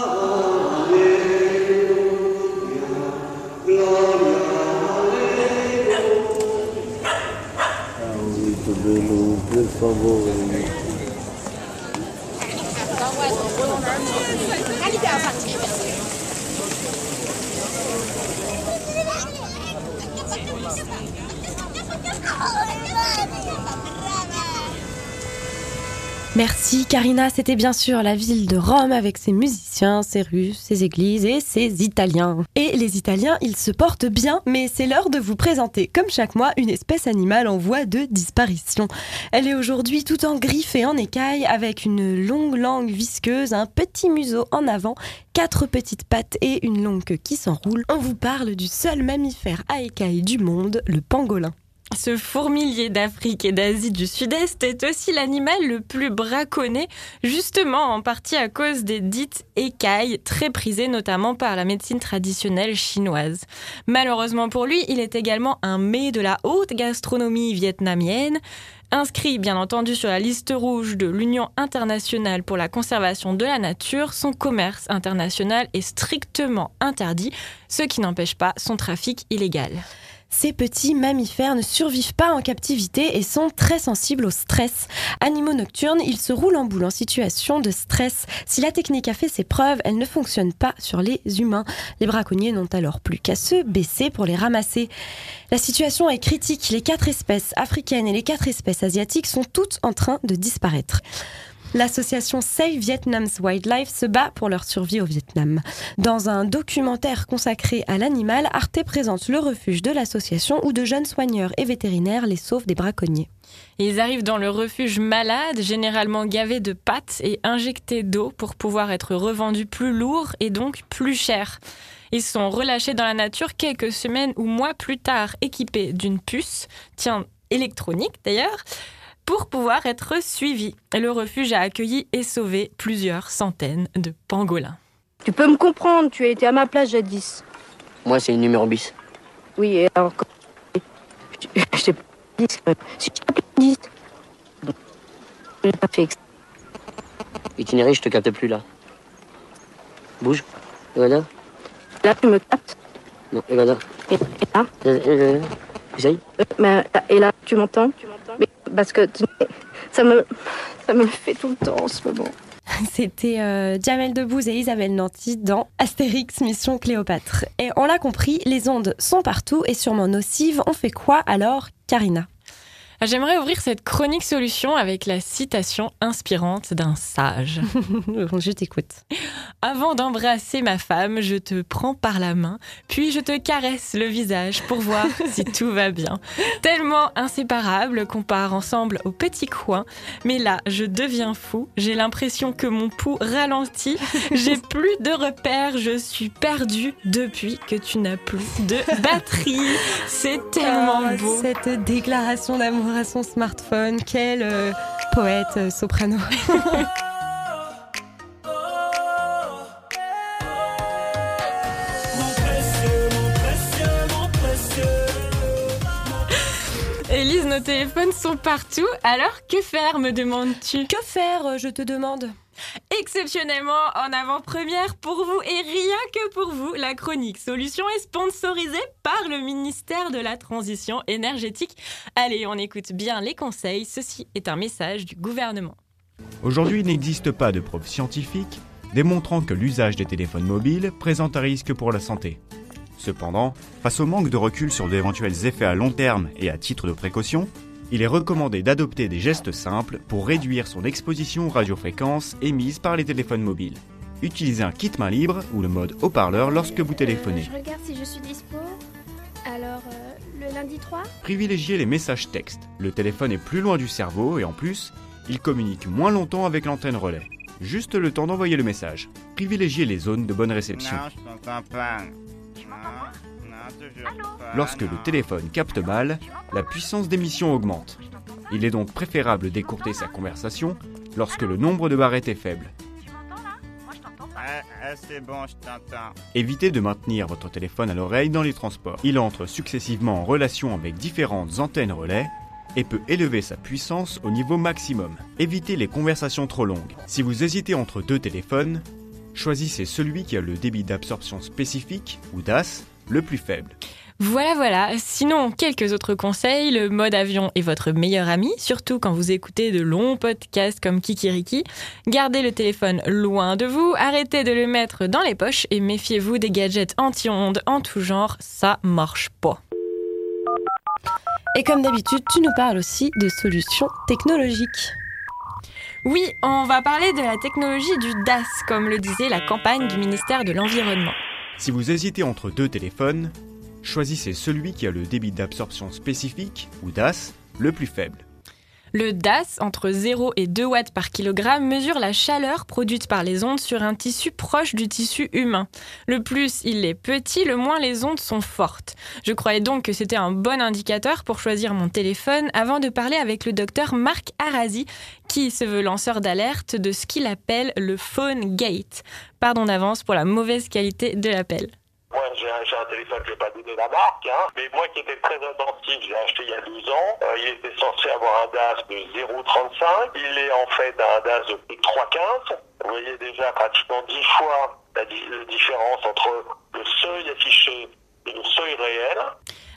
bello, per favore. Merci Karina, c'était bien sûr la ville de Rome avec ses musiciens, ses rues, ses églises et ses Italiens. Et les Italiens, ils se portent bien, mais c'est l'heure de vous présenter, comme chaque mois, une espèce animale en voie de disparition. Elle est aujourd'hui tout en griffes et en écailles, avec une longue langue visqueuse, un petit museau en avant, quatre petites pattes et une longue queue qui s'enroule. On vous parle du seul mammifère à écailles du monde, le pangolin. Ce fourmilier d'Afrique et d'Asie du Sud-Est est aussi l'animal le plus braconné, justement en partie à cause des dites écailles, très prisées notamment par la médecine traditionnelle chinoise. Malheureusement pour lui, il est également un mets de la haute gastronomie vietnamienne. Inscrit bien entendu sur la liste rouge de l'Union internationale pour la conservation de la nature, son commerce international est strictement interdit, ce qui n'empêche pas son trafic illégal. Ces petits mammifères ne survivent pas en captivité et sont très sensibles au stress. Animaux nocturnes, ils se roulent en boule en situation de stress. Si la technique a fait ses preuves, elle ne fonctionne pas sur les humains. Les braconniers n'ont alors plus qu'à se baisser pour les ramasser. La situation est critique. Les quatre espèces africaines et les quatre espèces asiatiques sont toutes en train de disparaître. L'association Save Vietnam's Wildlife se bat pour leur survie au Vietnam. Dans un documentaire consacré à l'animal, Arte présente le refuge de l'association où de jeunes soigneurs et vétérinaires les sauvent des braconniers. Ils arrivent dans le refuge malade, généralement gavés de pâtes et injectés d'eau pour pouvoir être revendus plus lourds et donc plus chers. Ils sont relâchés dans la nature quelques semaines ou mois plus tard, équipés d'une puce, tiens, électronique d'ailleurs, pour pouvoir être suivis. Le refuge a accueilli et sauvé plusieurs centaines de pangolins. Tu peux me comprendre, tu as été à ma place jadis. Moi, c'est une numéro bis. Oui, et alors. quand- Je je t'ai pas dit même. Si je t'appelais 10. Bon. J'ai pas fait exprès. Itinéraire, je te capte plus là. Bouge. Voilà. Là, tu me captes? Non, et voilà. Et, et là? Euh, euh, Essaye. Euh, mais, Et là, tu m'entends? Mais Parce que ça me, fait tout le temps en ce moment. C'était euh, Jamel Debbouze et Isabelle Nanty dans Astérix Mission Cléopâtre. Et on l'a compris, les ondes sont partout et sûrement nocives. On fait quoi alors, Karina? J'aimerais ouvrir cette chronique solution avec la citation inspirante d'un sage. je t'écoute. Avant d'embrasser ma femme, je te prends par la main, puis je te caresse le visage pour voir si tout va bien. Tellement inséparable qu'on part ensemble au petit coin, mais là, je deviens fou, j'ai l'impression que mon pouls ralentit, j'ai plus de repères, je suis perdue depuis que tu n'as plus de batterie. C'est tellement Ah, beau. Cette déclaration d'amour à son smartphone, quelle, euh, Poète, euh, soprano. Élise, nos téléphones sont partout, alors que faire, me demandes-tu? Que faire, euh, je te demande? Exceptionnellement en avant-première pour vous et rien que pour vous, la chronique Solution est sponsorisée par le ministère de la Transition énergétique. Allez, on écoute bien les conseils, ceci est un message du gouvernement. Aujourd'hui, il n'existe pas de preuves scientifiques démontrant que l'usage des téléphones mobiles présente un risque pour la santé. Cependant, face au manque de recul sur d'éventuels effets à long terme et à titre de précaution, il est recommandé d'adopter des gestes simples pour réduire son exposition aux radiofréquences émises par les téléphones mobiles. Utilisez un kit main libre ou le mode haut-parleur lorsque vous téléphonez. Je regarde si je suis dispo. Alors, euh, le lundi 3 Privilégiez les messages textes. Le téléphone est plus loin du cerveau et en plus, il communique moins longtemps avec l'antenne relais. Juste le temps d'envoyer le message. Privilégiez les zones de bonne réception. Lorsque le téléphone capte mal, la puissance d'émission augmente. Il est donc préférable d'écourter sa conversation lorsque le nombre de barrettes est faible. Évitez de maintenir votre téléphone à l'oreille dans les transports. Il entre successivement en relation avec différentes antennes relais et peut élever sa puissance au niveau maximum. Évitez les conversations trop longues. Si vous hésitez entre deux téléphones, choisissez celui qui a le débit d'absorption spécifique, ou DAS, le plus faible. Voilà, voilà. Sinon, quelques autres conseils. Le mode avion est votre meilleur ami, surtout quand vous écoutez de longs podcasts comme Kikiriki. Gardez le téléphone loin de vous, arrêtez de le mettre dans les poches et méfiez-vous des gadgets anti-ondes en tout genre, ça marche pas. Et comme d'habitude, tu nous parles aussi de solutions technologiques. Oui, on va parler de la technologie du DAS, comme le disait la campagne du ministère de l'Environnement. Si vous hésitez entre deux téléphones, choisissez celui qui a le débit d'absorption spécifique, ou DAS, le plus faible. Le DAS, entre 0 et 2 watts par kilogramme, mesure la chaleur produite par les ondes sur un tissu proche du tissu humain. Le plus il est petit, le moins les ondes sont fortes. Je croyais donc que c'était un bon indicateur pour choisir mon téléphone avant de parler avec le docteur Marc Arazi, qui se veut lanceur d'alerte de ce qu'il appelle le phone gate. Pardon d'avance pour la mauvaise qualité de l'appel. Moi, j'ai un, un téléphone, je vais pas donner la marque, hein, mais moi qui étais très attentif, j'ai acheté il y a 12 ans. Euh, il était censé avoir un DAS de 0,35. Il est en fait un DAS de 3,15. Vous voyez déjà pratiquement 10 fois la différence entre le seuil affiché et le seuil réel.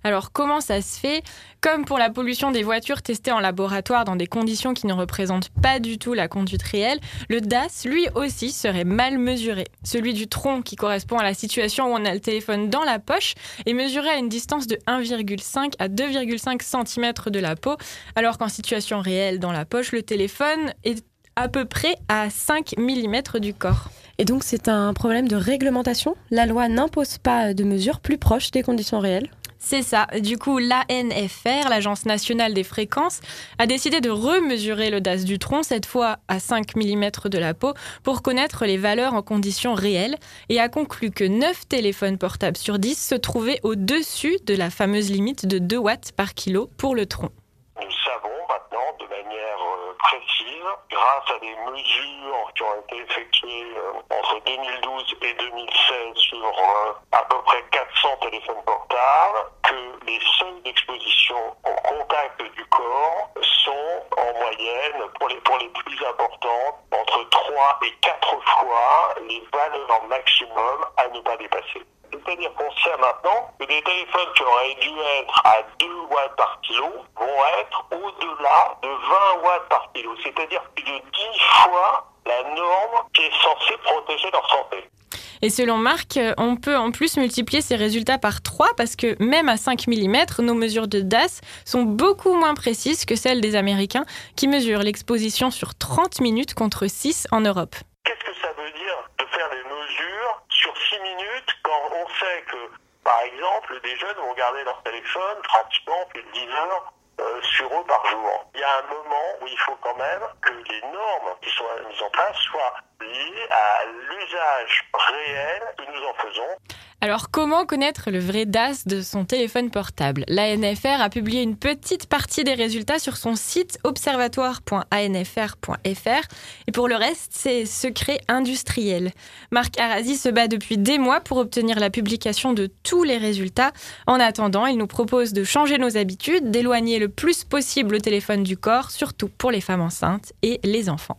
Alors comment ça se fait? Comme pour la pollution des voitures testées en laboratoire dans des conditions qui ne représentent pas du tout la conduite réelle, le DAS lui aussi serait mal mesuré. Celui du tronc qui correspond à la situation où on a le téléphone dans la poche est mesuré à une distance de 1,5 à 2,5 cm de la peau, alors qu'en situation réelle dans la poche, le téléphone est à peu près à 5 mm du corps. Et donc c'est un problème de réglementation? La loi n'impose pas de mesures plus proches des conditions réelles? C'est ça. Du coup, l'ANFR, l'Agence nationale des fréquences, a décidé de remesurer DAS du tronc, cette fois à 5 mm de la peau, pour connaître les valeurs en conditions réelles, et a conclu que 9 téléphones portables sur 10 se trouvaient au-dessus de la fameuse limite de 2 watts par kilo pour le tronc. Nous savons maintenant de manière euh, grâce à des mesures qui ont été effectuées euh, entre 2012 et 2016 sur euh, à peu près 400 téléphones portables, que les seuils d'exposition au contact du corps sont en moyenne, pour les, pour les plus importantes, entre 3 et 4 fois les valeurs maximum à ne pas dépasser. C'est-à-dire qu'on sait maintenant que des téléphones qui auraient dû être à 2 watts par kilo vont être au-delà de 20 watts par kilo, c'est-à-dire plus de 10 fois la norme qui est censée protéger leur santé. Et selon Marc, on peut en plus multiplier ces résultats par 3 parce que même à 5 mm, nos mesures de DAS sont beaucoup moins précises que celles des Américains qui mesurent l'exposition sur 30 minutes contre 6 en Europe. Qu'est-ce que ça veut dire de faire des mesures sur 6 minutes quand on sait que, par exemple, des jeunes vont garder leur téléphone pratiquement plus de 10 heures euh, sur eux par jour. Il y a un moment où il faut quand même que les normes qui sont mises en place soient liées à l'usage réel que nous en faisons. Alors, comment connaître le vrai DAS de son téléphone portable? L'ANFR a publié une petite partie des résultats sur son site observatoire.anfr.fr et pour le reste, c'est secret industriel. Marc Arasi se bat depuis des mois pour obtenir la publication de tous les résultats. En attendant, il nous propose de changer nos habitudes, d'éloigner le plus possible le téléphone du corps, surtout pour les femmes enceintes et les enfants.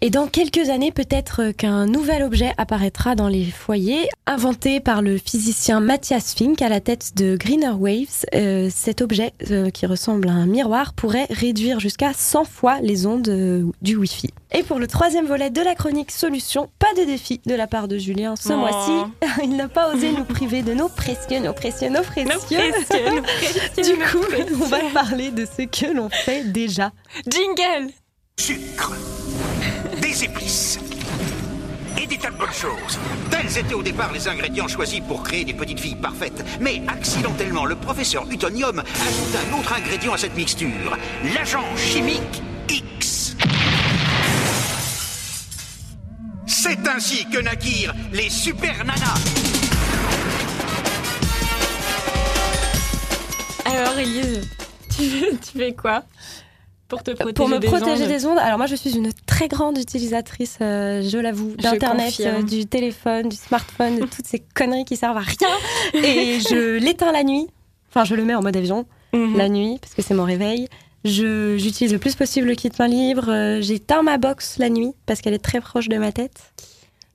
Et dans quelques années, peut-être qu'un nouvel objet apparaîtra dans les foyers. Inventé par le physicien Matthias Fink à la tête de Greener Waves, euh, cet objet euh, qui ressemble à un miroir pourrait réduire jusqu'à 100 fois les ondes euh, du Wi-Fi. Et pour le troisième volet de la chronique solution, pas de défi de la part de Julien ce Oh. mois-ci. Il n'a pas osé nous priver de nos précieux, nos précieux, nos précieux. précieux, nos précieux, du nos coup, on va parler de ce que l'on fait déjà. Jingle Sucre, des épices et des tas de bonnes choses. Tels étaient au départ les ingrédients choisis pour créer des petites filles parfaites. Mais accidentellement, le professeur Utonium ajoute un autre ingrédient à cette mixture, l'agent chimique X. C'est ainsi que naquirent les super nanas. Alors, Elise, tu, tu fais quoi? Pour te protéger Pour me des protéger ondes des ondes, alors moi je suis une très grande utilisatrice, euh, je l'avoue, d'internet, euh, du téléphone, du smartphone, de toutes ces conneries qui servent à rien. Et je l'éteins la nuit. Enfin, je le mets en mode avion Mhm. la nuit parce que c'est mon réveil. J'utilise le plus possible le kit main libre. euh, J'éteins ma box la nuit parce qu'elle est très proche de ma tête.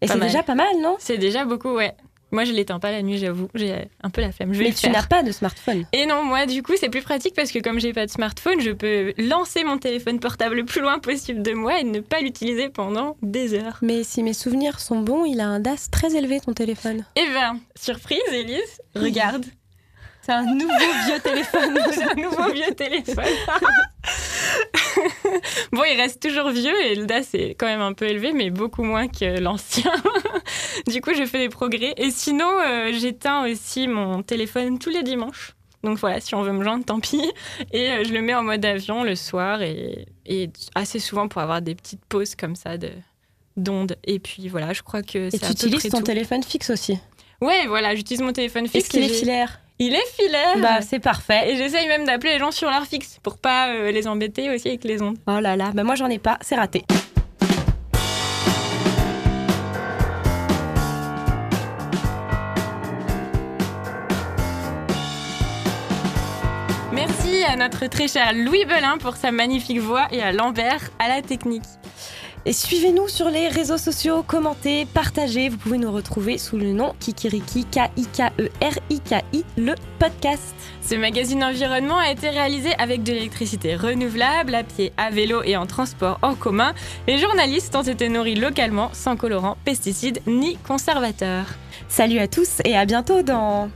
Et c'est déjà pas mal, non? C'est déjà beaucoup, ouais. Moi, je l'éteins pas la nuit, j'avoue. J'ai un peu la flemme. Je vais Mais le tu n'as pas de smartphone. Et non, moi, du coup, c'est plus pratique parce que comme j'ai pas de smartphone, je peux lancer mon téléphone portable le plus loin possible de moi et ne pas l'utiliser pendant des heures. Mais si mes souvenirs sont bons, il a un DAS très élevé ton téléphone. Eh ben, surprise, Elise, regarde. C'est un nouveau vieux téléphone. C'est un nouveau vieux téléphone. bon, il reste toujours vieux et le DAS est quand même un peu élevé, mais beaucoup moins que l'ancien. du coup, je fais des progrès. Et sinon, euh, j'éteins aussi mon téléphone tous les dimanches. Donc voilà, si on veut me joindre, tant pis. Et euh, je le mets en mode avion le soir et, et assez souvent pour avoir des petites pauses comme ça de d'ondes. Et puis voilà, je crois que Et c'est tu à peu utilises ton tout. téléphone fixe aussi? Ouais, voilà, j'utilise mon téléphone fixe. Est-ce qu'il et est filaire Il est filaire. Bah, c'est parfait. Et j'essaye même d'appeler les gens sur leur fixe pour pas euh, les embêter aussi avec les ondes. Oh là là, bah moi j'en ai pas, c'est raté. Merci à notre très cher Louis Belin pour sa magnifique voix et à Lambert à la technique. Et suivez-nous sur les réseaux sociaux, commentez, partagez. Vous pouvez nous retrouver sous le nom Kikiriki, K-I-K-E-R-I-K-I, le podcast. Ce magazine environnement a été réalisé avec de l'électricité renouvelable, à pied, à vélo et en transport en commun. Les journalistes ont été nourris localement, sans colorants, pesticides ni conservateurs. Salut à tous et à bientôt dans...